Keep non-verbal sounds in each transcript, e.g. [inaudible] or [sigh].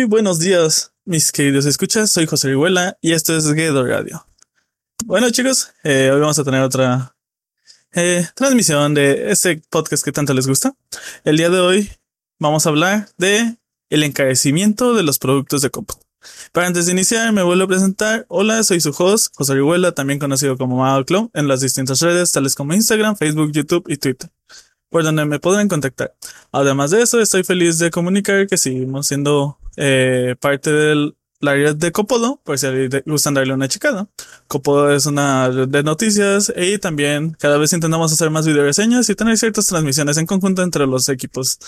Muy buenos días, mis queridos escuchas. Soy José Riguela y esto es Guedo Radio. Bueno, chicos, eh, hoy vamos a tener otra eh, transmisión de este podcast que tanto les gusta. El día de hoy vamos a hablar de el encarecimiento de los productos de cómputo. Pero antes de iniciar, me vuelvo a presentar. Hola, soy su host, José Riguela, también conocido como Mago en las distintas redes, tales como Instagram, Facebook, YouTube y Twitter por donde me podrán contactar. Además de eso, estoy feliz de comunicar que seguimos siendo eh, parte del la red de Copodo, por si les gustan darle una checada. Copodo es una red de noticias y también cada vez intentamos hacer más video reseñas y tener ciertas transmisiones en conjunto entre los equipos,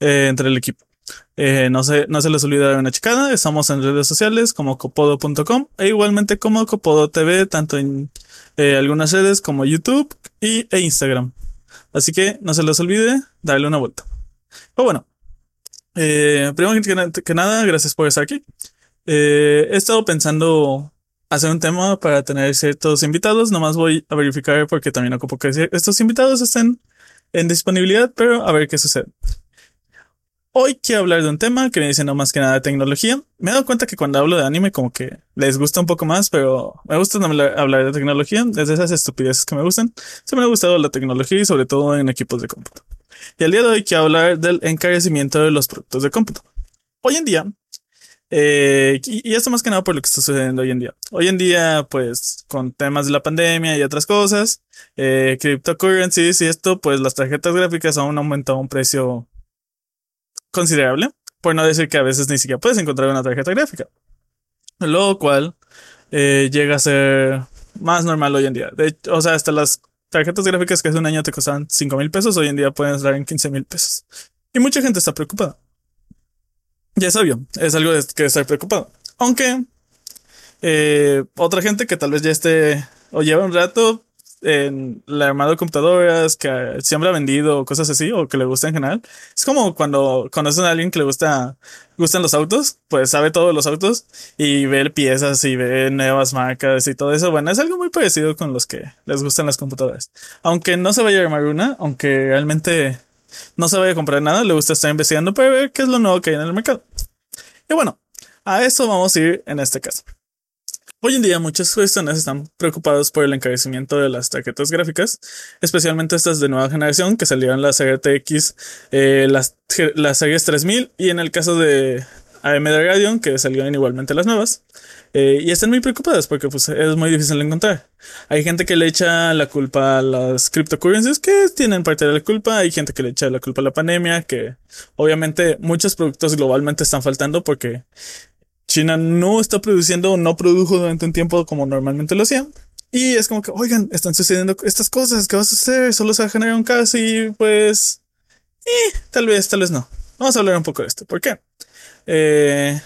eh, entre el equipo. Eh, no, se, no se les olvide dar una checada. Estamos en redes sociales como copodo.com e igualmente como Copodo TV, tanto en algunas redes como YouTube y, e Instagram. Así que no se les olvide darle una vuelta. Pero bueno, eh, primero que, nada, gracias por estar aquí. Eh, he estado pensando hacer un tema para tener ciertos invitados. Nomás voy a verificar porque también ocupo que estos invitados estén en disponibilidad, pero a ver qué sucede. Hoy quiero hablar de un tema que viene siendo más que nada de tecnología. Me he dado cuenta que cuando hablo de anime como que les gusta un poco más, pero me gusta hablar, de tecnología, desde esas estupideces que me gustan. Se me ha gustado la tecnología y sobre todo en equipos de cómputo. Y el día de hoy quiero hablar del encarecimiento de los productos de cómputo. Hoy en día, eh, y, esto más que nada por lo que está sucediendo hoy en día. Hoy en día, pues, con temas de la pandemia y otras cosas, eh, cryptocurrencies y esto, pues las tarjetas gráficas han aumentado un precio considerable, por no decir que a veces ni siquiera puedes encontrar una tarjeta gráfica. Lo cual eh, llega a ser más normal hoy en día. O sea, hasta las tarjetas gráficas que hace un año te costaban 5 mil pesos, hoy en día pueden estar en 15 mil pesos. Y mucha gente está preocupada. Ya es obvio, es algo que estar preocupado. Aunque eh, otra gente que tal vez ya esté o lleva un rato en la armado de computadoras que siempre ha vendido cosas así o que le gusta en general. Es como cuando conocen a alguien que le gusta, gustan los autos, pues sabe todos los autos y ve piezas y ve nuevas marcas y todo eso. Bueno, es algo muy parecido con los que les gustan las computadoras. Aunque no se vaya a armar una, aunque realmente no se vaya a comprar nada, le gusta estar investigando para ver qué es lo nuevo que hay en el mercado. Y bueno, a eso vamos a ir en este caso. Hoy en día muchas personas están preocupadas por el encarecimiento de las tarjetas gráficas, especialmente estas de nueva generación que salieron las RTX, eh, las, las series 3000 y en el caso de AMD Radeon que salieron igualmente las nuevas. Eh, y están muy preocupadas porque pues, es muy difícil de encontrar. Hay gente que le echa la culpa a las cryptocurrencies que tienen parte de la culpa. Hay gente que le echa la culpa a la pandemia, que obviamente muchos productos globalmente están faltando porque China no está produciendo o no produjo durante un tiempo como normalmente lo hacían. Y es como que, oigan, están sucediendo estas cosas, ¿qué va a suceder? Solo se va a un caso y pues... Eh, tal vez, tal vez no. Vamos a hablar un poco de esto. ¿Por qué? Eh,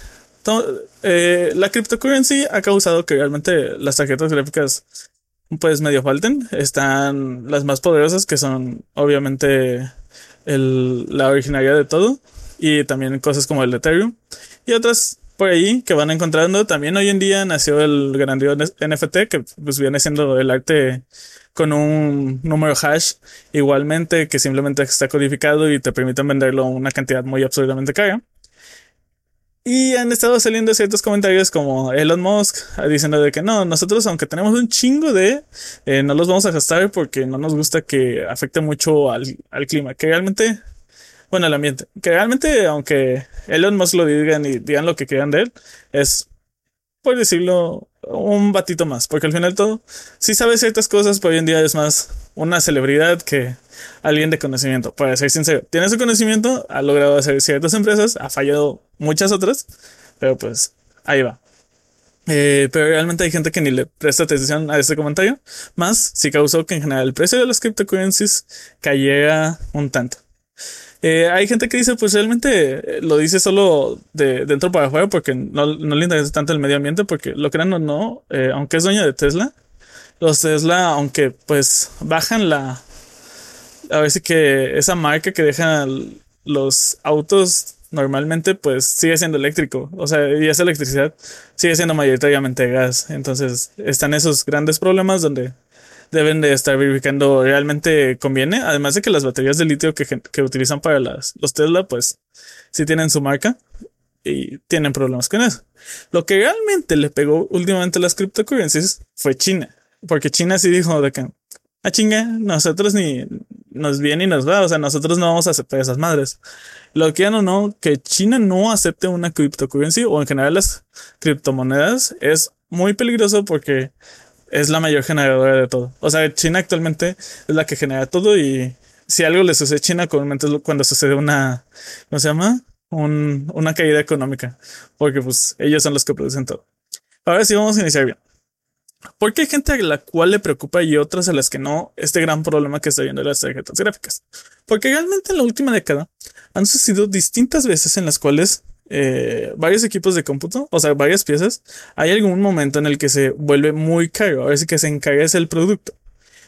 eh, la cryptocurrency ha causado que realmente las tarjetas gráficas pues medio falten. Están las más poderosas que son obviamente la originaria de todo y también cosas como el Ethereum y otras por ahí que van encontrando. También hoy en día nació el grandioso NFT, que pues viene siendo el arte con un número hash igualmente que simplemente está codificado y te permiten venderlo a una cantidad muy absurdamente cara. Y han estado saliendo ciertos comentarios como Elon Musk diciendo de que no, nosotros aunque tenemos un chingo de, eh, no los vamos a gastar porque no nos gusta que afecte mucho al, al clima, que realmente bueno, el ambiente. Que realmente, aunque Elon Musk lo digan y digan lo que quieran de él, es, por decirlo, un batito más. Porque al final todo, sí sabe ciertas cosas, pero hoy en día es más una celebridad que alguien de conocimiento. Para ser sincero, tiene su conocimiento, ha logrado hacer ciertas empresas, ha fallado muchas otras, pero pues ahí va. Eh, pero realmente hay gente que ni le presta atención a este comentario, más si causó que en general el precio de las cryptocurrencies cayera un tanto. Eh, hay gente que dice, pues realmente eh, lo dice solo de dentro para afuera porque no, le interesa tanto el medio ambiente, porque lo crean o no, eh, aunque es dueño de Tesla, los Tesla, aunque pues bajan la, a ver si que esa marca que dejan los autos normalmente pues sigue siendo eléctrico, o sea, y esa electricidad sigue siendo mayoritariamente gas, entonces están esos grandes problemas donde deben de estar verificando realmente conviene. Además de que las baterías de litio que, que utilizan para las, los Tesla, pues sí tienen su marca. y tienen problemas con eso. Lo que realmente le pegó últimamente a las cryptocurrencies fue China, porque China sí dijo de que, ah, chinga, nosotros ni nos viene ni nos va, o sea, nosotros no vamos a aceptar esas madres. Lo que o no, que China no acepte una cryptocurrency o en general las criptomonedas es muy peligroso porque es la mayor generadora de todo. O sea, China actualmente es la que genera todo y si algo le sucede a China, comúnmente es cuando sucede una, ¿cómo se llama? Un, una caída económica, porque pues ellos son los que producen todo. Ahora sí vamos a iniciar bien. ¿Por qué hay gente a la cual le preocupa y otras a las que no este gran problema que está viendo las tarjetas gráficas? Porque realmente en la última década han sucedido distintas veces en las cuales eh, varios equipos de cómputo, o sea, varias piezas, hay algún momento en el que se vuelve muy caro, a ver si que se encarece el producto.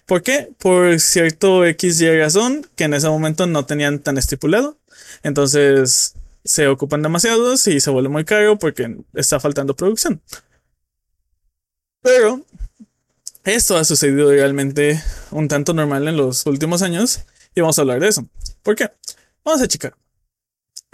¿Por qué? Por cierto X y razón que en ese momento no tenían tan estipulado. Entonces se ocupan demasiados y se vuelve muy caro porque está faltando producción. Pero esto ha sucedido realmente un tanto normal en los últimos años y vamos a hablar de eso. ¿Por qué? Vamos a checar.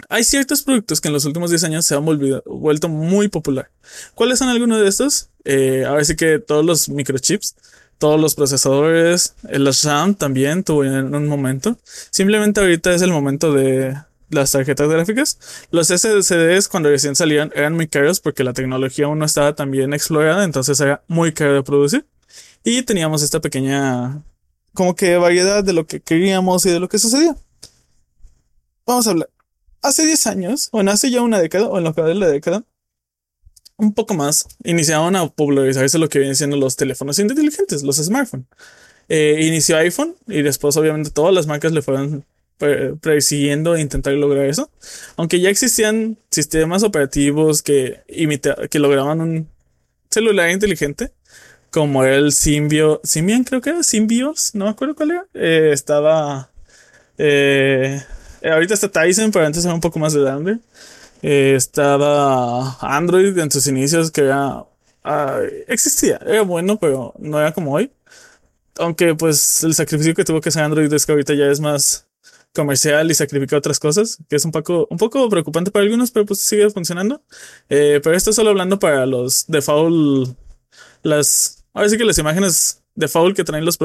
Hay ciertos productos que en los últimos 10 años se han vuelto muy popular. ¿Cuáles son algunos de estos? Eh, a ver si que todos los microchips todos los procesadores, el RAM también tuvo en un momento. Simplemente ahorita es el momento de las tarjetas gráficas. Los SSDs cuando recién salían eran muy caros porque la tecnología aún no estaba tan bien explorada, entonces era muy caro de producir. Y teníamos esta pequeña como que variedad de lo que queríamos y de lo que sucedía. Vamos a hablar. Hace 10 años, bueno, hace ya una década, o en lo que de la década, un poco más, iniciaron a popularizarse lo que vienen siendo los teléfonos inteligentes, los smartphones. Eh, inició iPhone y después obviamente todas las marcas le fueron persiguiendo e intentar lograr eso. Aunque ya existían sistemas operativos que, que lograban un celular inteligente, como el Symbio, Symbian creo que era, Symbios, no me acuerdo cuál era. Eh, estaba... Eh, ahorita está Tyson, pero antes era un poco más grande. Eh, estaba Android en sus inicios, que era, ah, existía, era bueno, pero no era como hoy. Aunque pues el sacrificio que tuvo que hacer Android es que ahorita ya es más comercial y sacrifica otras cosas, que es un poco, un poco preocupante para algunos, pero pues sigue funcionando. Eh, pero esto solo hablando para los default, las, ahora sí que las imágenes default que traen los,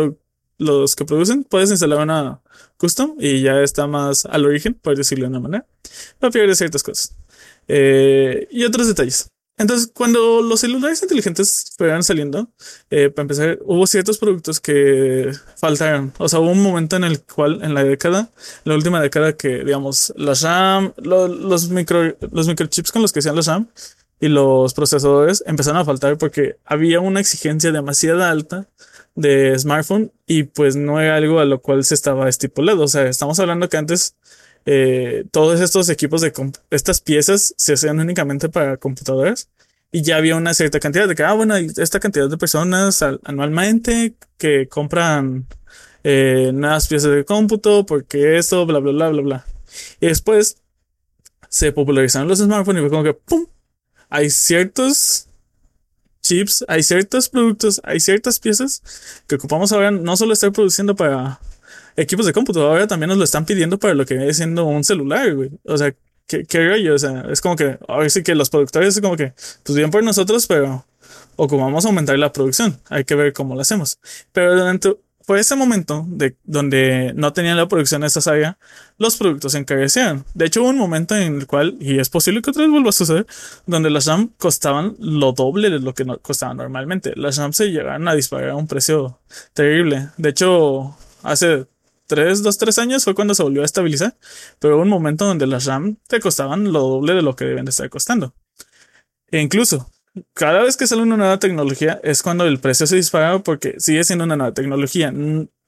los que producen, puedes instalar una custom y ya está más al origen, por decirlo de una manera, para pierde ciertas cosas. Eh, y otros detalles. Entonces, cuando los celulares inteligentes fueron saliendo, eh, para empezar, hubo ciertos productos que faltaron. O sea, hubo un momento en el cual, en la década, la última década, que, digamos, los RAM, los, micro, los microchips con los que hacían los RAM y los procesadores empezaron a faltar porque había una exigencia demasiado alta de smartphone y pues no era algo a lo cual se estaba estipulado. O sea, estamos hablando que antes eh, todos estos equipos de estas piezas se hacían únicamente para computadoras y ya había una cierta cantidad de que, ah, bueno, esta cantidad de personas anualmente que compran eh, nuevas piezas de cómputo porque eso, bla, bla, bla, bla, bla. Y después se popularizaron los smartphones y fue como que, ¡pum! Hay ciertos chips, hay ciertos productos, hay ciertas piezas que ocupamos ahora no solo estar produciendo para equipos de computadora también nos lo están pidiendo para lo que viene siendo un celular, güey. O sea, ¿qué, qué rollo? O sea, es como que, ahora sí que los productores es como que, pues bien por nosotros, pero ocupamos aumentar la producción. Hay que ver cómo lo hacemos. Pero durante, fue ese momento de donde no tenían la producción necesaria, los productos se encarecieron. De hecho, hubo un momento en el cual, y es posible que otra vez vuelva a suceder, donde las RAM costaban lo doble de lo que costaban normalmente. Las RAM se llegaron a disparar a un precio terrible. De hecho, hace tres, dos, tres años fue cuando se volvió a estabilizar, pero hubo un momento donde las RAM te costaban lo doble de lo que deben de estar costando. E incluso, cada vez que sale una nueva tecnología es cuando el precio se dispara porque sigue siendo una nueva tecnología.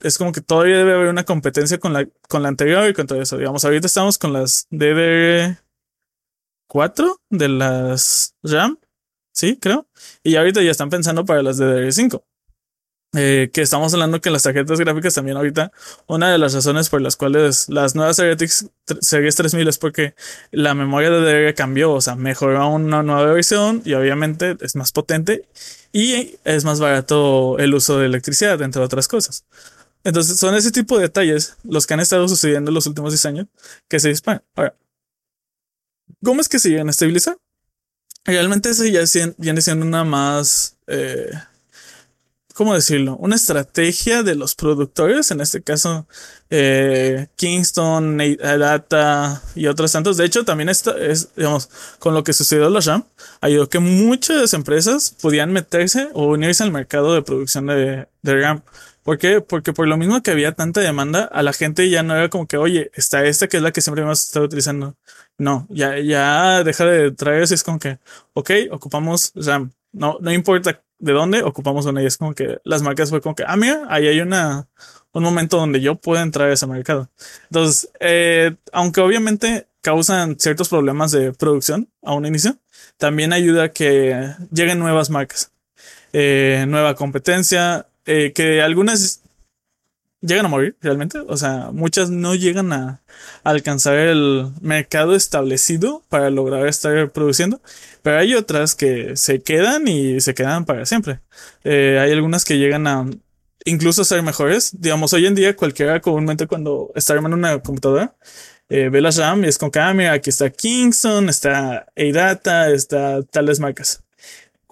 Es como que todavía debe haber una competencia con la, con la anterior y con todo eso. Digamos, ahorita estamos con las DDR4 de las RAM. Sí, creo. Y ahorita ya están pensando para las DDR5. Eh, que estamos hablando que las tarjetas gráficas también ahorita, una de las razones por las cuales las nuevas series, series 3000 es porque la memoria de DDR cambió, o sea, mejoró una nueva versión y obviamente es más potente y es más barato el uso de electricidad, entre otras cosas. Entonces son ese tipo de detalles los que han estado sucediendo en los últimos 10 años que se disparan. Ahora, ¿Cómo es que se llegan a estabilizar? Realmente eso ya viene siendo una más, eh, ¿cómo decirlo? Una estrategia de los productores, en este caso eh, Kingston, Data y otros tantos. De hecho, también está, es, digamos, con lo que sucedió la RAM, ayudó que muchas empresas pudieran meterse o unirse al mercado de producción de, RAM. ¿Por qué? Porque por lo mismo que había tanta demanda, a la gente ya no era como que, oye, está esta que es la que siempre hemos estado utilizando. No, ya, ya deja de traerse, es como que, ok, ocupamos RAM. No, no importa de dónde, ocupamos una y es como que las marcas fue como que, ah, mira, ahí hay una, un momento donde yo puedo entrar a ese mercado. Entonces, eh, aunque obviamente causan ciertos problemas de producción a un inicio, también ayuda a que lleguen nuevas marcas, eh, nueva competencia, eh, que algunas llegan a morir realmente. O sea, muchas no llegan a, alcanzar el mercado establecido para lograr estar produciendo. Pero hay otras que se quedan y se quedan para siempre. Eh, hay algunas que llegan a incluso ser mejores. Digamos, hoy en día cualquiera comúnmente cuando está armando una computadora eh, ve la RAM y es con que, ah, aquí está Kingston, está ADATA, está tales marcas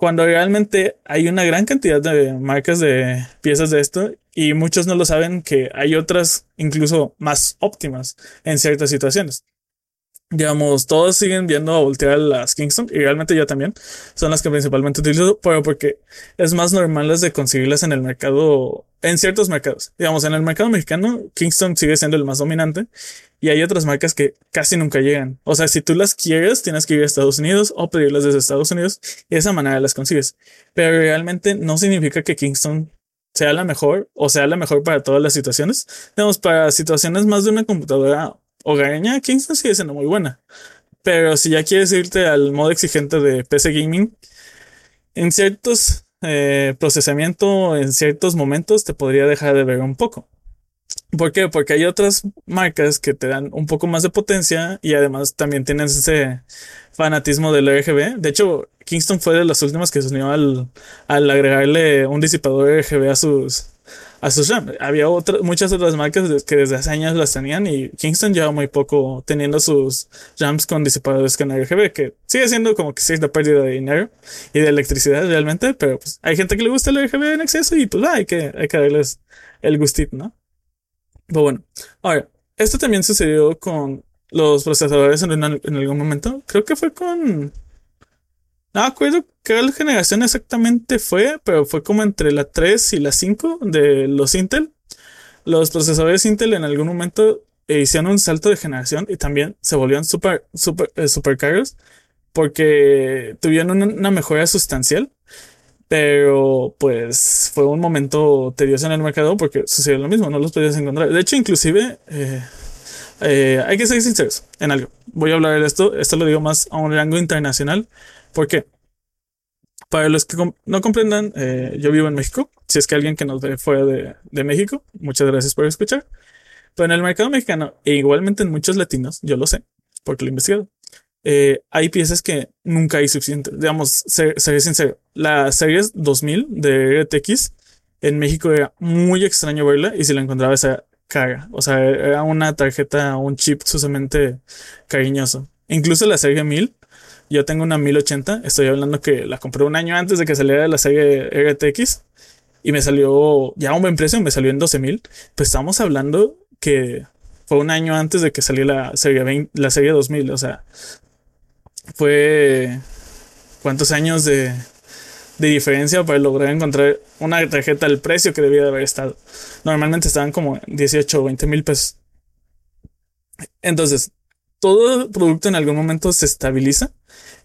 cuando realmente hay una gran cantidad de marcas de piezas de esto y muchos no lo saben que hay otras incluso más óptimas en ciertas situaciones. Digamos, todos siguen viendo a voltear las Kingston y realmente yo también son las que principalmente utilizo, pero porque es más normal las de conseguirlas en el mercado, en ciertos mercados. Digamos, en el mercado mexicano, Kingston sigue siendo el más dominante y hay otras marcas que casi nunca llegan. O sea, si tú las quieres, tienes que ir a Estados Unidos o pedirlas desde Estados Unidos y de esa manera las consigues. Pero realmente no significa que Kingston sea la mejor o sea la mejor para todas las situaciones. Digamos, para situaciones más de una computadora hogareña, Kingston sigue siendo muy buena. Pero si ya quieres irte al modo exigente de PC Gaming, en ciertos eh, procesamiento, en ciertos momentos, te podría dejar de ver un poco. ¿Por qué? Porque hay otras marcas que te dan un poco más de potencia y además también tienen ese fanatismo del RGB. De hecho, Kingston fue de las últimas que se unió al, al agregarle un disipador RGB a sus, a sus RAM. Había otras, muchas otras marcas que desde hace años las tenían y Kingston lleva muy poco teniendo sus RAMs con disipadores con RGB, que sigue siendo como que cierta pérdida de dinero y de electricidad realmente, pero pues hay gente que le gusta el RGB en exceso y pues hay que, hay que darles el gustito, ¿no? Pero bueno, ahora, esto también sucedió con los procesadores en, en algún momento. Creo que fue con. No acuerdo qué generación exactamente fue, pero fue como entre la 3 y la 5 de los Intel. Los procesadores Intel en algún momento hicieron un salto de generación y también se volvieron súper, súper, eh, super caros porque tuvieron una, una mejora sustancial. Pero pues fue un momento tedioso en el mercado porque sucedió lo mismo, no los podías encontrar. De hecho, inclusive eh, eh, hay que ser sinceros en algo. Voy a hablar de esto, esto lo digo más a un rango internacional, porque para los que no comprendan, eh, yo vivo en México. Si es que alguien que nos ve fuera de, de México, muchas gracias por escuchar. Pero en el mercado mexicano, e igualmente en muchos latinos, yo lo sé, porque lo he investigado eh, hay piezas que nunca hay suficientes. Digamos, seré sincero, la serie 2000 de RTX en México era muy extraño verla y si la encontraba esa cara. O sea, era una tarjeta, un chip sumamente cariñoso. Incluso la serie 1000, yo tengo una 1080, estoy hablando que la compré un año antes de que saliera la serie RTX y me salió ya un buen precio, me salió en 12000. Pues estamos hablando que fue un año antes de que saliera la serie, la serie 2000. O sea, fue cuántos años de, de diferencia para lograr encontrar una tarjeta al precio que debía de haber estado. Normalmente estaban como 18 o 20 mil pesos. Entonces, todo producto en algún momento se estabiliza,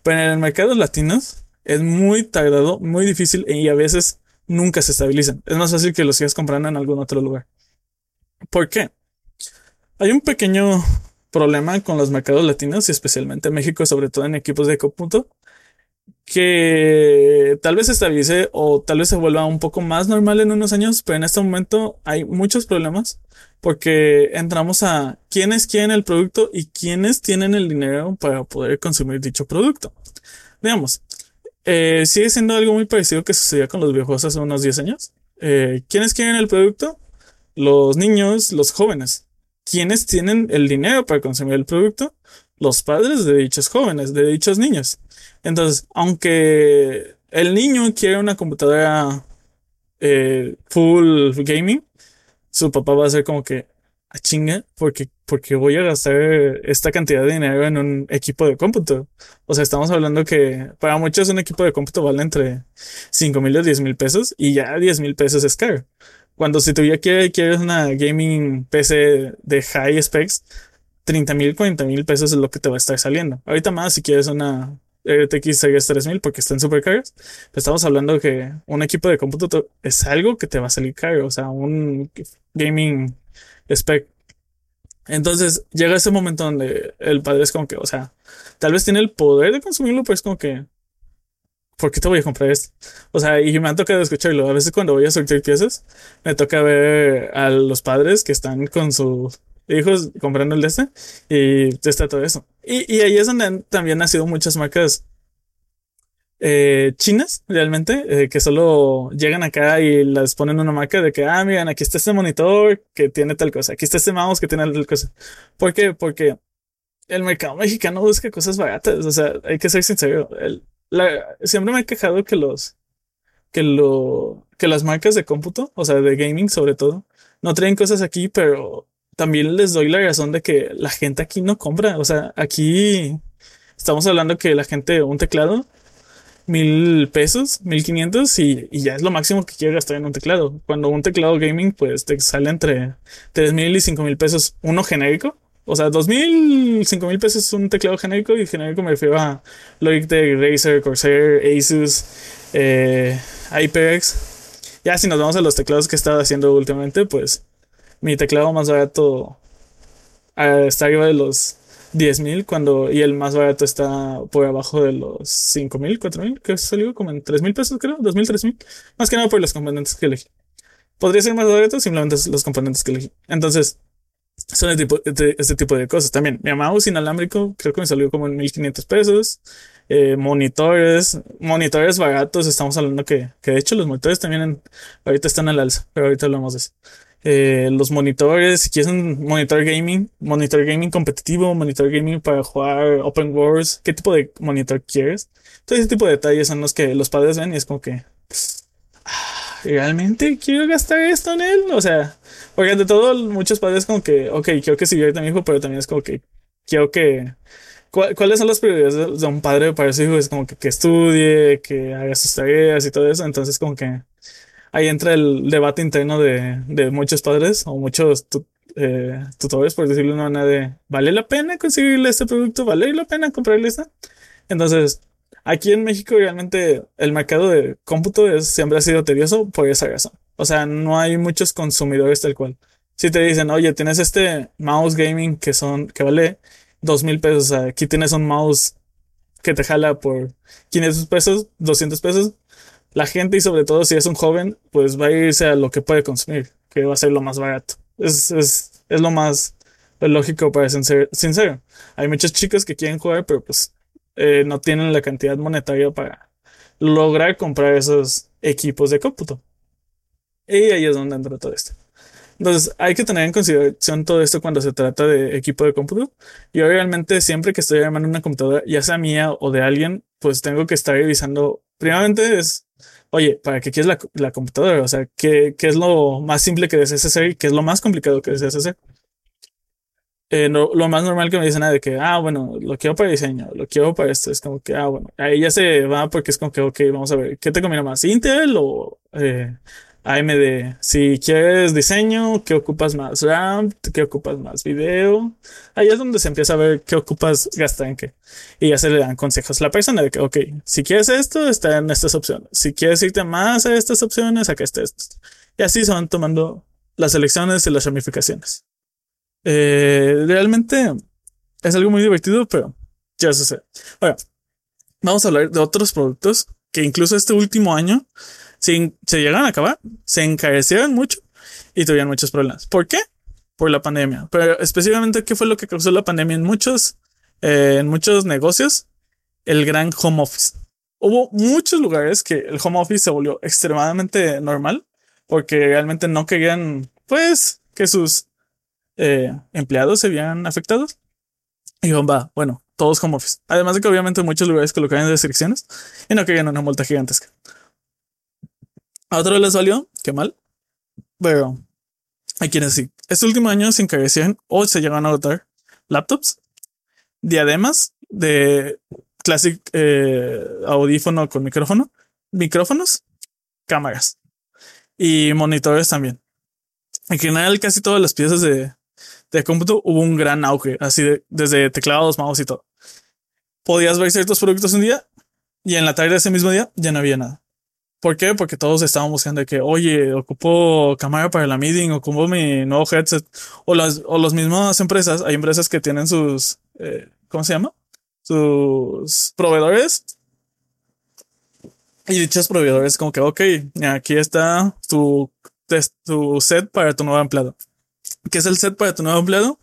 pero en el mercado latinos es muy tardado, muy difícil y a veces nunca se estabilizan. Es más fácil que los sigas comprando en algún otro lugar. ¿Por qué? Hay un pequeño problema con los mercados latinos y especialmente en México, sobre todo en equipos de cómputo, que tal vez se estabilice o tal vez se vuelva un poco más normal en unos años, pero en este momento hay muchos problemas porque entramos a quiénes quieren el producto y quiénes tienen el dinero para poder consumir dicho producto. Veamos, eh, sigue siendo algo muy parecido que sucedía con los viejos hace unos 10 años. Eh, ¿Quiénes quieren el producto? Los niños, los jóvenes. ¿Quiénes tienen el dinero para consumir el producto? Los padres de dichos jóvenes, de dichos niños. Entonces, aunque el niño quiere una computadora eh, full gaming, su papá va a ser como que, a chinga, porque, porque voy a gastar esta cantidad de dinero en un equipo de cómputo. O sea, estamos hablando que para muchos un equipo de cómputo vale entre 5 mil y 10 mil pesos y ya 10 mil pesos es caro. Cuando si tú ya quieres, quieres una gaming PC de high specs, 30 mil, 40 mil pesos es lo que te va a estar saliendo. Ahorita más si quieres una RTX Series 3000 porque están súper caros. Estamos hablando que un equipo de cómputo es algo que te va a salir caro. O sea, un gaming spec. Entonces llega ese momento donde el padre es como que, o sea, tal vez tiene el poder de consumirlo, pero es como que, ¿por qué te voy a comprar esto? O sea, y me ha tocado escucharlo. A veces cuando voy a sortear piezas, me toca ver a los padres que están con sus hijos comprando el de este y está todo eso. Y, y ahí es donde también han sido muchas marcas eh, chinas, realmente, eh, que solo llegan acá y les ponen una marca de que, ah, miren, aquí está este monitor que tiene tal cosa, aquí está este mouse que tiene tal cosa. ¿Por qué? Porque el mercado mexicano busca cosas baratas, o sea, hay que ser sincero. El, siempre me he quejado que los, que lo, que las marcas de cómputo, o sea, de gaming sobre todo, no traen cosas aquí, pero también les doy la razón de que la gente aquí no compra, o sea, aquí estamos hablando que la gente, un teclado, mil pesos, mil quinientos y, y, ya es lo máximo que quiero gastar en un teclado. Cuando un teclado gaming, pues te sale entre tres mil y cinco mil pesos uno genérico. O sea, dos mil, cinco mil pesos un teclado genérico y genérico me refiero a Logitech, Razer, Corsair, Asus, eh. Ya si nos vamos a los teclados que he estado haciendo últimamente, pues mi teclado más barato uh, está arriba de los 10 mil cuando y el más barato está por abajo de los 5 mil, 4 mil, que salió como en 3 mil pesos, creo, 2 mil, 3 mil. Más que nada por los componentes que elegí. Podría ser más barato simplemente los componentes que elegí. Entonces, son este tipo, este, este tipo de cosas. También, mi mouse inalámbrico creo que me salió como en 1500 pesos. Eh, monitores, monitores baratos. Estamos hablando que, que de hecho los monitores también ahorita están al alza, pero ahorita hablamos de eso. Eh, los monitores, si quieres un monitor gaming, monitor gaming competitivo, monitor gaming para jugar Open Wars, qué tipo de monitor quieres. Todo ese tipo de detalles son los que los padres ven y es como que, ah, ¿realmente quiero gastar esto en él? O sea, porque de todo, muchos padres como que, ok, quiero que siga mi hijo, pero también es como que quiero que... ¿Cuáles son las prioridades de un padre para su hijo? Es como que, que estudie, que haga sus tareas y todo eso. Entonces como que ahí entra el debate interno de, de muchos padres o muchos eh, tutores, por decirlo de una manera, de ¿vale la pena conseguirle este producto? ¿Vale la pena comprarle esta? Entonces, aquí en México realmente el mercado de cómputo siempre ha sido tedioso por esa razón. O sea, no hay muchos consumidores tal cual. Si te dicen, oye, tienes este mouse gaming que son, que vale dos mil pesos, aquí tienes un mouse que te jala por 500 pesos, 200 pesos, la gente y sobre todo si es un joven, pues va a irse a lo que puede consumir, que va a ser lo más barato. Es, es, es lo más lógico para ser sincero. Hay muchos chicos que quieren jugar, pero pues eh, no tienen la cantidad monetaria para lograr comprar esos equipos de cómputo. Y ahí es donde entra todo esto. Entonces, hay que tener en consideración todo esto cuando se trata de equipo de cómputo. Yo realmente siempre que estoy armando una computadora, ya sea mía o de alguien, pues tengo que estar revisando. Primeramente es oye, ¿para qué quieres la, la computadora? O sea, ¿qué, ¿qué, es lo más simple que deseas hacer y qué es lo más complicado que deseas hacer? Eh, no, lo más normal que me dicen es de que, ah, bueno, lo quiero para diseño, lo quiero para esto. Es como que, ah, bueno, ahí ya se va porque es como que, ok, vamos a ver, ¿qué te conviene más? ¿Intel o eh, AMD. Si quieres diseño, ¿qué ocupas más? RAM, ¿qué ocupas más? Video. Ahí es donde se empieza a ver qué ocupas gastar en qué. Y ya se le dan consejos a la persona de que, ok, si quieres esto, está en estas opciones. Si quieres irte más a estas opciones, acá está esto. Y así se van tomando las elecciones y las ramificaciones. Eh, realmente es algo muy divertido, pero ya sé. Ahora, vamos a hablar de otros productos que incluso este último año se, se llegaron a acabar, se encarecieron mucho y tuvieron muchos problemas. ¿Por qué? Por la pandemia. Pero específicamente, ¿qué fue lo que causó la pandemia en muchos, eh, en muchos negocios? El gran home office. Hubo muchos lugares que el home office se volvió extremadamente normal porque realmente no querían, pues, que sus eh, empleados se vieran afectados. Y digo, va, bueno, todos como office. Además de que obviamente muchos lugares colocaban restricciones y no querían una multa gigantesca. A otros les salió, qué mal. Pero hay quienes sí. Este último año se encarecían o se llegaron a agotar laptops, diademas de Classic eh, audífono con micrófono, micrófonos, cámaras y monitores también. En general, casi todas las piezas de, de cómputo hubo un gran auge, así de, desde teclados, mouse y todo. Podías ver ciertos productos un día y en la tarde de ese mismo día ya no había nada. ¿Por qué? Porque todos estaban buscando que, oye, ocupo cámara para la meeting, ocupo mi nuevo headset. O las, o las mismas empresas, hay empresas que tienen sus, eh, ¿cómo se llama? Sus proveedores. Y dichos proveedores como que, ok, aquí está tu, tu set para tu nuevo empleado. ¿Qué es el set para tu nuevo empleado?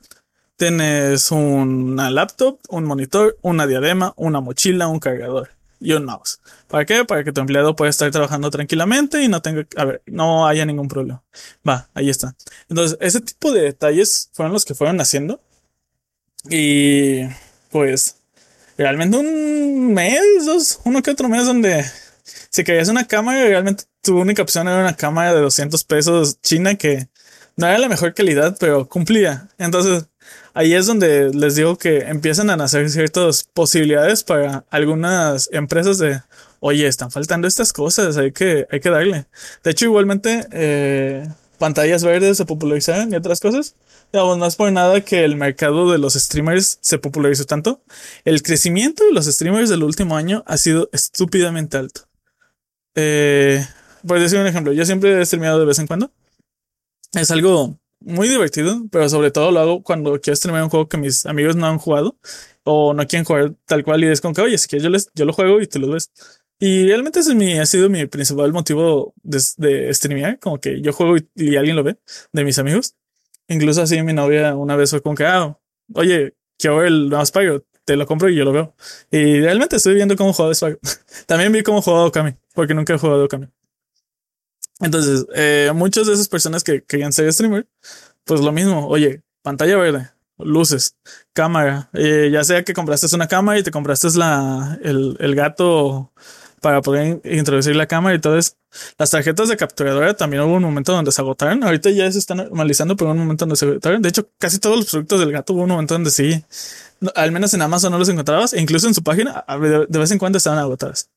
Tienes una laptop, un monitor, una diadema, una mochila, un cargador y un mouse. ¿Para qué? Para que tu empleado pueda estar trabajando tranquilamente y no tenga, a ver, no haya ningún problema. Va, ahí está. Entonces, ese tipo de detalles fueron los que fueron haciendo. Y pues, realmente un mes, dos, uno que otro mes donde si querías una cámara, realmente tu única opción era una cámara de 200 pesos china que no era la mejor calidad, pero cumplía. Entonces, ahí es donde les digo que empiezan a nacer ciertas posibilidades para algunas empresas de, oye, están faltando estas cosas, hay que, hay que darle. De hecho, igualmente, eh, pantallas verdes se popularizaron y otras cosas. Digamos, no es por nada que el mercado de los streamers se popularizó tanto. El crecimiento de los streamers del último año ha sido estúpidamente alto. Eh, por decir un ejemplo, yo siempre he streameado de vez en cuando. Es algo muy divertido, pero sobre todo lo hago cuando quiero streamear un juego que mis amigos no han jugado o no quieren jugar tal cual y es como que, oye, si quieres yo, les, yo lo juego y tú lo ves. Y realmente ese es mi, ha sido mi principal motivo de, de streamear, como que yo juego y, alguien lo ve, de mis amigos. Incluso así mi novia una vez fue como que, ah, oye, quiero ver el nuevo Spyro, te lo compro y yo lo veo. Y realmente estoy viendo cómo juega Spyro. [laughs] También vi cómo jugaba Okami, porque nunca he jugado Okami. Entonces, eh, muchas de esas personas que querían ser streamer, pues lo mismo, oye, pantalla verde, luces, cámara, eh, ya sea que compraste una cámara y te compraste la, el, el gato para poder introducir la cámara y todo eso. Las tarjetas de capturadora también hubo un momento donde se agotaron. Ahorita ya se están normalizando, pero hubo un momento donde se agotaron. De hecho, casi todos los productos del gato hubo un momento donde sí, al menos en Amazon no los encontrabas, e incluso en su página de vez en cuando estaban agotadas.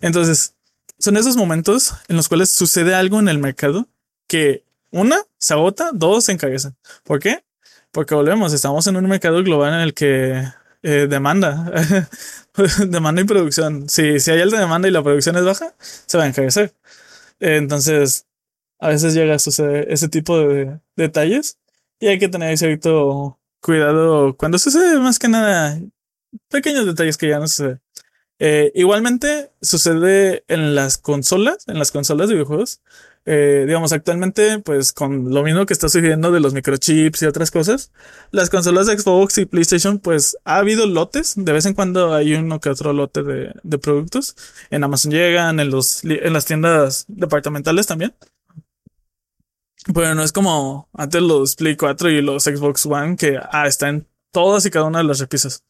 Entonces, son esos momentos en los cuales sucede algo en el mercado que una se agota, dos se encarecen. ¿Por qué? Porque volvemos, estamos en un mercado global en el que eh, demanda, [laughs] demanda y producción. Si, si hay alta demanda y la producción es baja, se va a encarecer. entonces, a veces llega a suceder ese tipo de detalles y hay que tener cierto cuidado cuando sucede más que nada pequeños detalles que ya no suceden. Eh, igualmente sucede en las consolas, en las consolas de videojuegos. Eh, digamos, actualmente, pues con lo mismo que está sucediendo de los microchips y otras cosas, las consolas de Xbox y PlayStation, pues ha habido lotes. De vez en cuando hay uno que otro lote de, de productos. En Amazon llegan, en, los, en las tiendas departamentales también. Pero no es como antes los Play 4 y los Xbox One que ah, están todas y cada una de las repisas.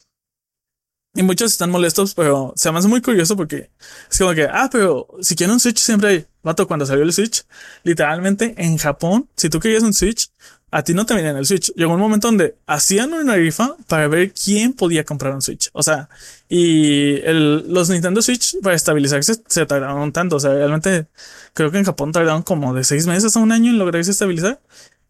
Y muchos están molestos, pero se me hace muy curioso porque es como que, ah, pero si quieren un Switch siempre hay. Vato, cuando salió el Switch, literalmente en Japón, si tú querías un Switch, a ti no te venían el Switch. Llegó un momento donde hacían una rifa para ver quién podía comprar un Switch. O sea, y el, los Nintendo Switch para estabilizarse se tardaron tanto. O sea, realmente creo que en Japón tardaron como de seis meses a un año en lograrse estabilizar.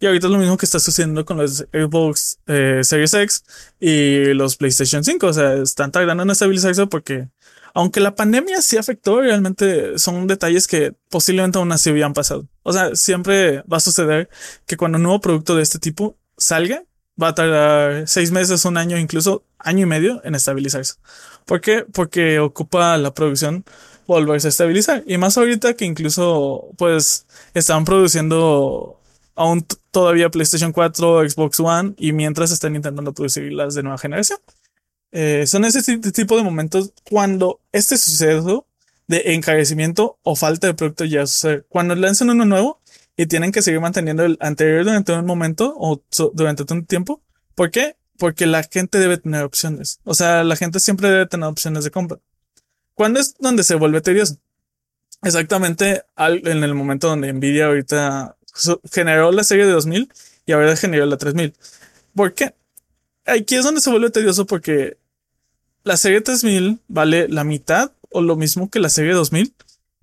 Y ahorita es lo mismo que está sucediendo con los Xbox eh, Series X y los PlayStation 5. O sea, están tardando en estabilizarse porque, aunque la pandemia sí afectó, realmente son detalles que posiblemente aún así habían pasado. O sea, siempre va a suceder que cuando un nuevo producto de este tipo salga, va a tardar seis meses, un año, incluso año y medio en estabilizarse. ¿Por qué? Porque ocupa la producción volverse a estabilizar. Y más ahorita que incluso, pues, están produciendo aún todavía PlayStation 4, Xbox One y mientras están intentando producir las de nueva generación. Eh, son ese tipo de momentos cuando este suceso de encarecimiento o falta de producto ya sucede. Cuando lanzan uno nuevo y tienen que seguir manteniendo el anterior durante un momento o durante un tiempo. ¿Por qué? porque la gente debe tener opciones. O sea, la gente siempre debe tener opciones de compra. ¿Cuándo es donde se vuelve tedioso? Exactamente en el momento donde Nvidia ahorita generó la serie de 2000 y ahora generó la 3000. ¿Por qué? Aquí es donde se vuelve tedioso porque la serie 3000 vale la mitad o lo mismo que la serie 2000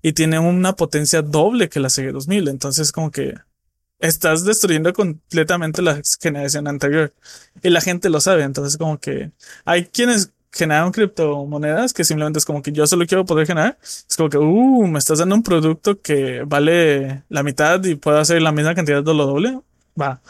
y tiene una potencia doble que la serie 2000. Entonces, como que estás destruyendo completamente la generación anterior y la gente lo sabe. Entonces, como que hay quienes generan criptomonedas que simplemente es como que yo solo quiero poder generar. Es como que, uh, me estás dando un producto que vale la mitad y puedo hacer la misma cantidad de lo doble. Va.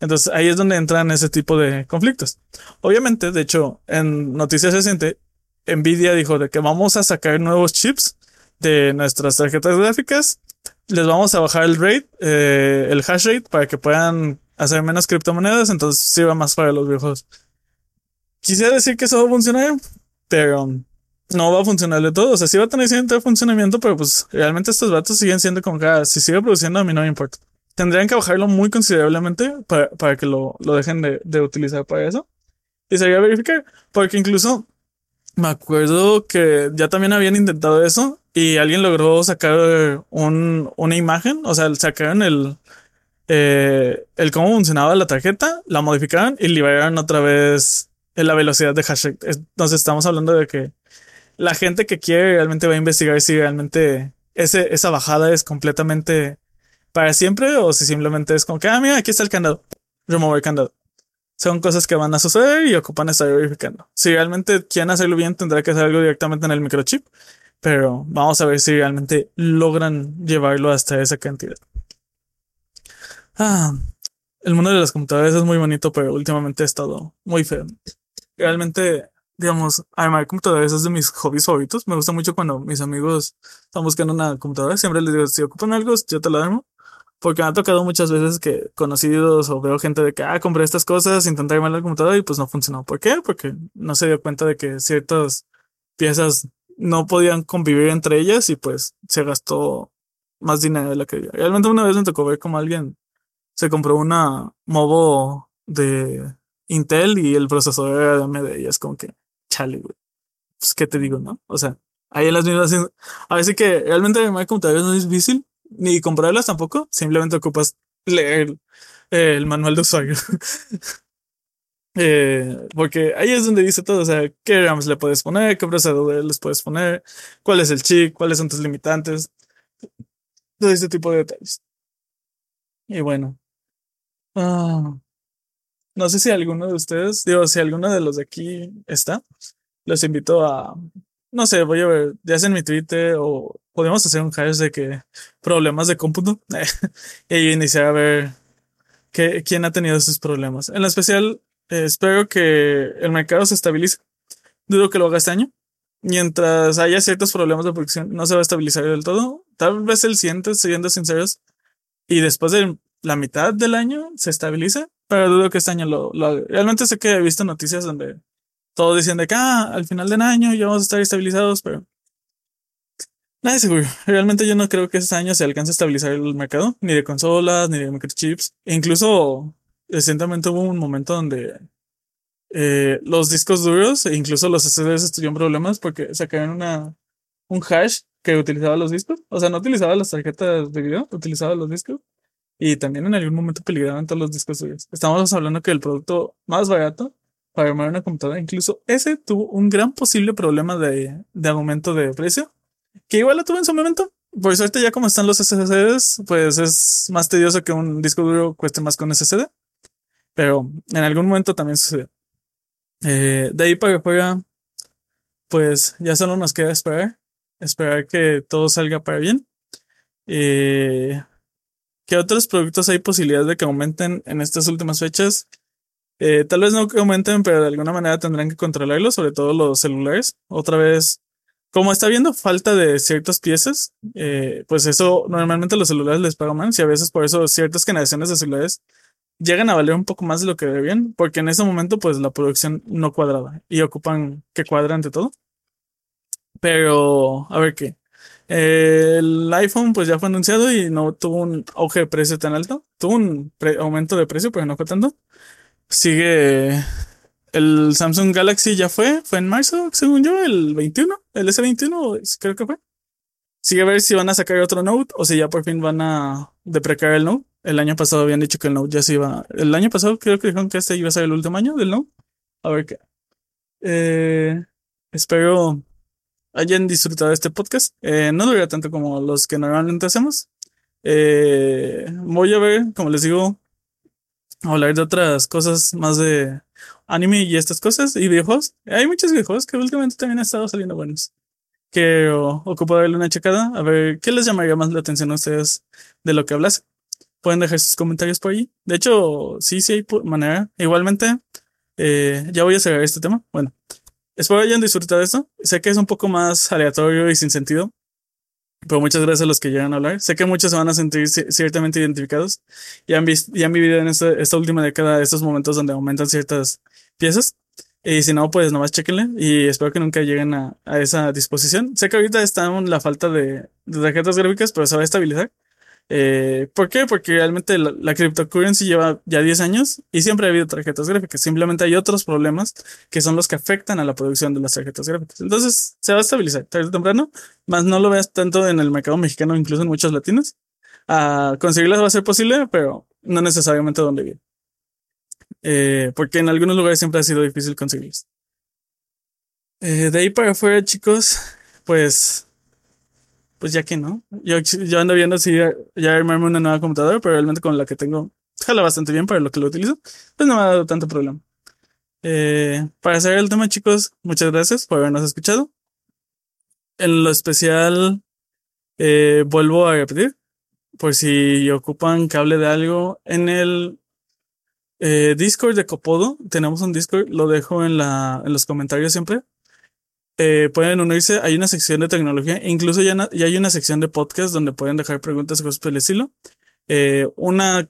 Entonces ahí es donde entran ese tipo de conflictos. Obviamente, de hecho, en noticias reciente, Nvidia dijo de que vamos a sacar nuevos chips de nuestras tarjetas gráficas. Les vamos a bajar el rate, eh, el hash rate para que puedan hacer menos criptomonedas. Entonces sirva más para los viejos. Quisiera decir que eso va a funcionar, pero no va a funcionar de todo. O sea, sí va a tener cierto funcionamiento, pero pues realmente estos datos siguen siendo como que ah, si sigue produciendo a mí no me importa. Tendrían que bajarlo muy considerablemente para, para que lo, lo dejen de, de, utilizar para eso. Y sería verificar, porque incluso me acuerdo que ya también habían intentado eso y alguien logró sacar un, una imagen, o sea, sacaron el, eh, el cómo funcionaba la tarjeta, la modificaron y liberaron otra vez la velocidad de hash rate. Entonces estamos hablando de que la gente que quiere realmente va a investigar si realmente ese, esa bajada es completamente para siempre o si simplemente es como que, ah, mira, aquí está el candado. Remover candado. Son cosas que van a suceder y ocupan estar verificando. Si realmente quieren hacerlo bien, tendrá que hacer algo directamente en el microchip. Pero vamos a ver si realmente logran llevarlo hasta esa cantidad. Ah, el mundo de las computadoras es muy bonito, pero últimamente ha estado muy feo realmente, digamos, armar computadoras es de mis hobbies favoritos. Me gusta mucho cuando mis amigos están buscando una computadora. Siempre les digo, si ocupan algo, yo te la armo. Porque me ha tocado muchas veces que conocidos o veo gente de que, ah, compré estas cosas, intenté armar la computadora y pues no funcionó. ¿Por qué? Porque no se dio cuenta de que ciertas piezas no podían convivir entre ellas y pues se gastó más dinero de lo que Realmente una vez me tocó ver como alguien se compró una Movo de Intel y el procesador de AMD y es como que, chale, güey. Pues, ¿qué te digo, no? O sea, ahí en las mismas. A veces que realmente armar computadoras no es difícil, ni comprarlas tampoco. Simplemente ocupas leer el manual de usuario. [laughs] eh, porque ahí es donde dice todo. O sea, qué RAMs le puedes poner, qué procesador les puedes poner, cuál es el chip, cuáles son tus limitantes. Todo este tipo de detalles. Y bueno. Ah. No sé si alguno de ustedes, digo, si alguno de los de aquí está, los invito a, no sé, voy a ver, ya sea en mi Twitter o podemos hacer un hash de que problemas de cómputo [laughs] y iniciar a ver que, quién ha tenido esos problemas. En especial, eh, espero que el mercado se estabilice. Dudo que lo haga este año. Mientras haya ciertos problemas de producción, no se va a estabilizar del todo. Tal vez el siguiente, siendo sinceros, y después de la mitad del año se estabiliza pero dudo que este año lo, lo Realmente sé que he visto noticias donde todos dicen de que ah, al final del año ya vamos a estar estabilizados, pero nada seguro. Realmente yo no creo que este año se alcance a estabilizar el mercado, ni de consolas, ni de microchips. Incluso recientemente hubo un momento donde eh, los discos duros e incluso los SSDs tuvieron problemas porque sacaron una, un hash que utilizaba los discos. O sea, no utilizaba las tarjetas de video, utilizaba los discos. Y también en algún momento peligraban todos los discos suyos. Estamos hablando que el producto más barato para armar una computadora, incluso ese tuvo un gran posible problema de, de aumento de precio, que igual lo tuvo en su momento. Por suerte, ya como están los SSDs, pues es más tedioso que un disco duro cueste más con SSD. Pero en algún momento también sucedió. Eh, de ahí para afuera, pues ya solo nos queda esperar. Esperar que todo salga para bien. Eh, ¿Qué otros productos hay posibilidad de que aumenten en estas últimas fechas? Eh, tal vez no que aumenten, pero de alguna manera tendrán que controlarlo, sobre todo los celulares. Otra vez, como está habiendo falta de ciertas piezas, eh, pues eso normalmente los celulares les pagan más y a veces por eso ciertas generaciones de celulares llegan a valer un poco más de lo que debían, porque en ese momento pues la producción no cuadraba y ocupan que cuadre ante todo. Pero, a ver qué el iPhone pues ya fue anunciado y no tuvo un auge de precio tan alto. Tuvo un aumento de precio, pero no fue tanto. Sigue el Samsung Galaxy ya fue, fue en marzo, según yo, el 21, el S21, creo que fue. Sigue a ver si van a sacar otro Note o si ya por fin van a deprecar el Note. El año pasado habían dicho que el Note ya se iba. El año pasado creo que dijeron que este iba a ser el último año del Note. A ver qué. Eh, espero hayan disfrutado este podcast. Eh, no dura tanto como los que normalmente hacemos. Eh, voy a ver, como les digo, hablar de otras cosas más de anime y estas cosas y videojuegos. Hay muchos videojuegos que últimamente también han estado saliendo buenos. Quiero ocupar darle una checada a ver qué les llamaría más la atención a ustedes de lo que hablas. Pueden dejar sus comentarios por ahí. De hecho, sí, sí hay manera. Igualmente, eh, ya voy a cerrar este tema. Bueno, espero hayan disfrutado esto. Sé que es un poco más aleatorio y sin sentido, pero muchas gracias a los que llegan a hablar. Sé que muchos se van a sentir ciertamente identificados y han, visto, y han vivido en esta, esta última década estos momentos donde aumentan ciertas piezas. Y si no, pues nomás chequenle y espero que nunca lleguen a, a esa disposición. Sé que ahorita está la falta de, de tarjetas gráficas, pero se va a estabilizar. Eh, ¿Por qué? Porque realmente la, la, cryptocurrency lleva ya 10 años y siempre ha habido tarjetas gráficas. Simplemente hay otros problemas que son los que afectan a la producción de las tarjetas gráficas. Entonces se va a estabilizar tarde o temprano, más no lo veas tanto en el mercado mexicano, incluso en muchos latinos. A conseguirlas va a ser posible, pero no necesariamente donde vive. Eh, porque en algunos lugares siempre ha sido difícil conseguirlas. Eh, de ahí para afuera, chicos, pues pues ya que no. Yo, yo ando viendo si ya, armarme una nueva computadora, pero realmente con la que tengo jala bastante bien para lo que lo utilizo, pues no me ha dado tanto problema. Eh, para hacer el tema, chicos, muchas gracias por habernos escuchado. En lo especial, eh, vuelvo a repetir, por si ocupan cable de algo, en el eh, Discord de Copodo, tenemos un Discord, lo dejo en, la, en los comentarios siempre eh, pueden unirse. Hay una sección de tecnología, incluso ya, ya hay una sección de podcast donde pueden dejar preguntas cosas por el estilo. Eh, una,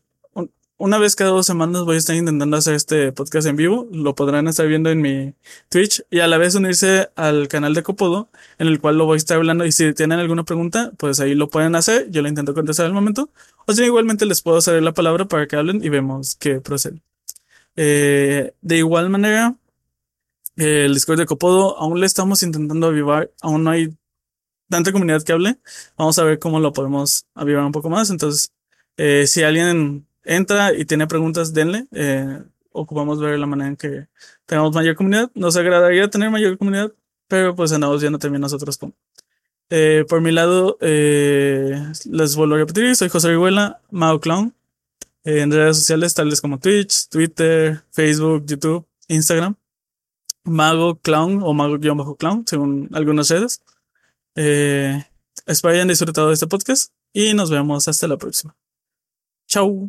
una vez cada dos semanas voy a estar intentando hacer este podcast en vivo. Lo podrán estar viendo en mi Twitch y a la vez unirse al canal de Copodo, en el cual lo voy a estar hablando. Y si tienen alguna pregunta, pues ahí lo pueden hacer. Yo lo intento contestar al momento. O si igualmente les puedo hacer la palabra para que hablen y vemos qué procede. Eh, de igual manera, el Discord de Copodo aún le estamos intentando avivar, aún no hay tanta comunidad que hable. Vamos a ver cómo lo podemos avivar un poco más. Entonces, eh, si alguien entra y tiene preguntas, denle. Eh, ocupamos ver la manera en que tengamos mayor comunidad. Nos agradaría tener mayor comunidad, pero pues andamos viendo también nosotros cómo. Eh, por mi lado, eh, les vuelvo a repetir, soy José Orihuela, Mao Clown, eh, en redes sociales tales como Twitch, Twitter, Facebook, YouTube, Instagram. Mago Clown o Mago-Clown, según algunas redes. Eh, espero hayan disfrutado de este podcast y nos vemos hasta la próxima. Chau.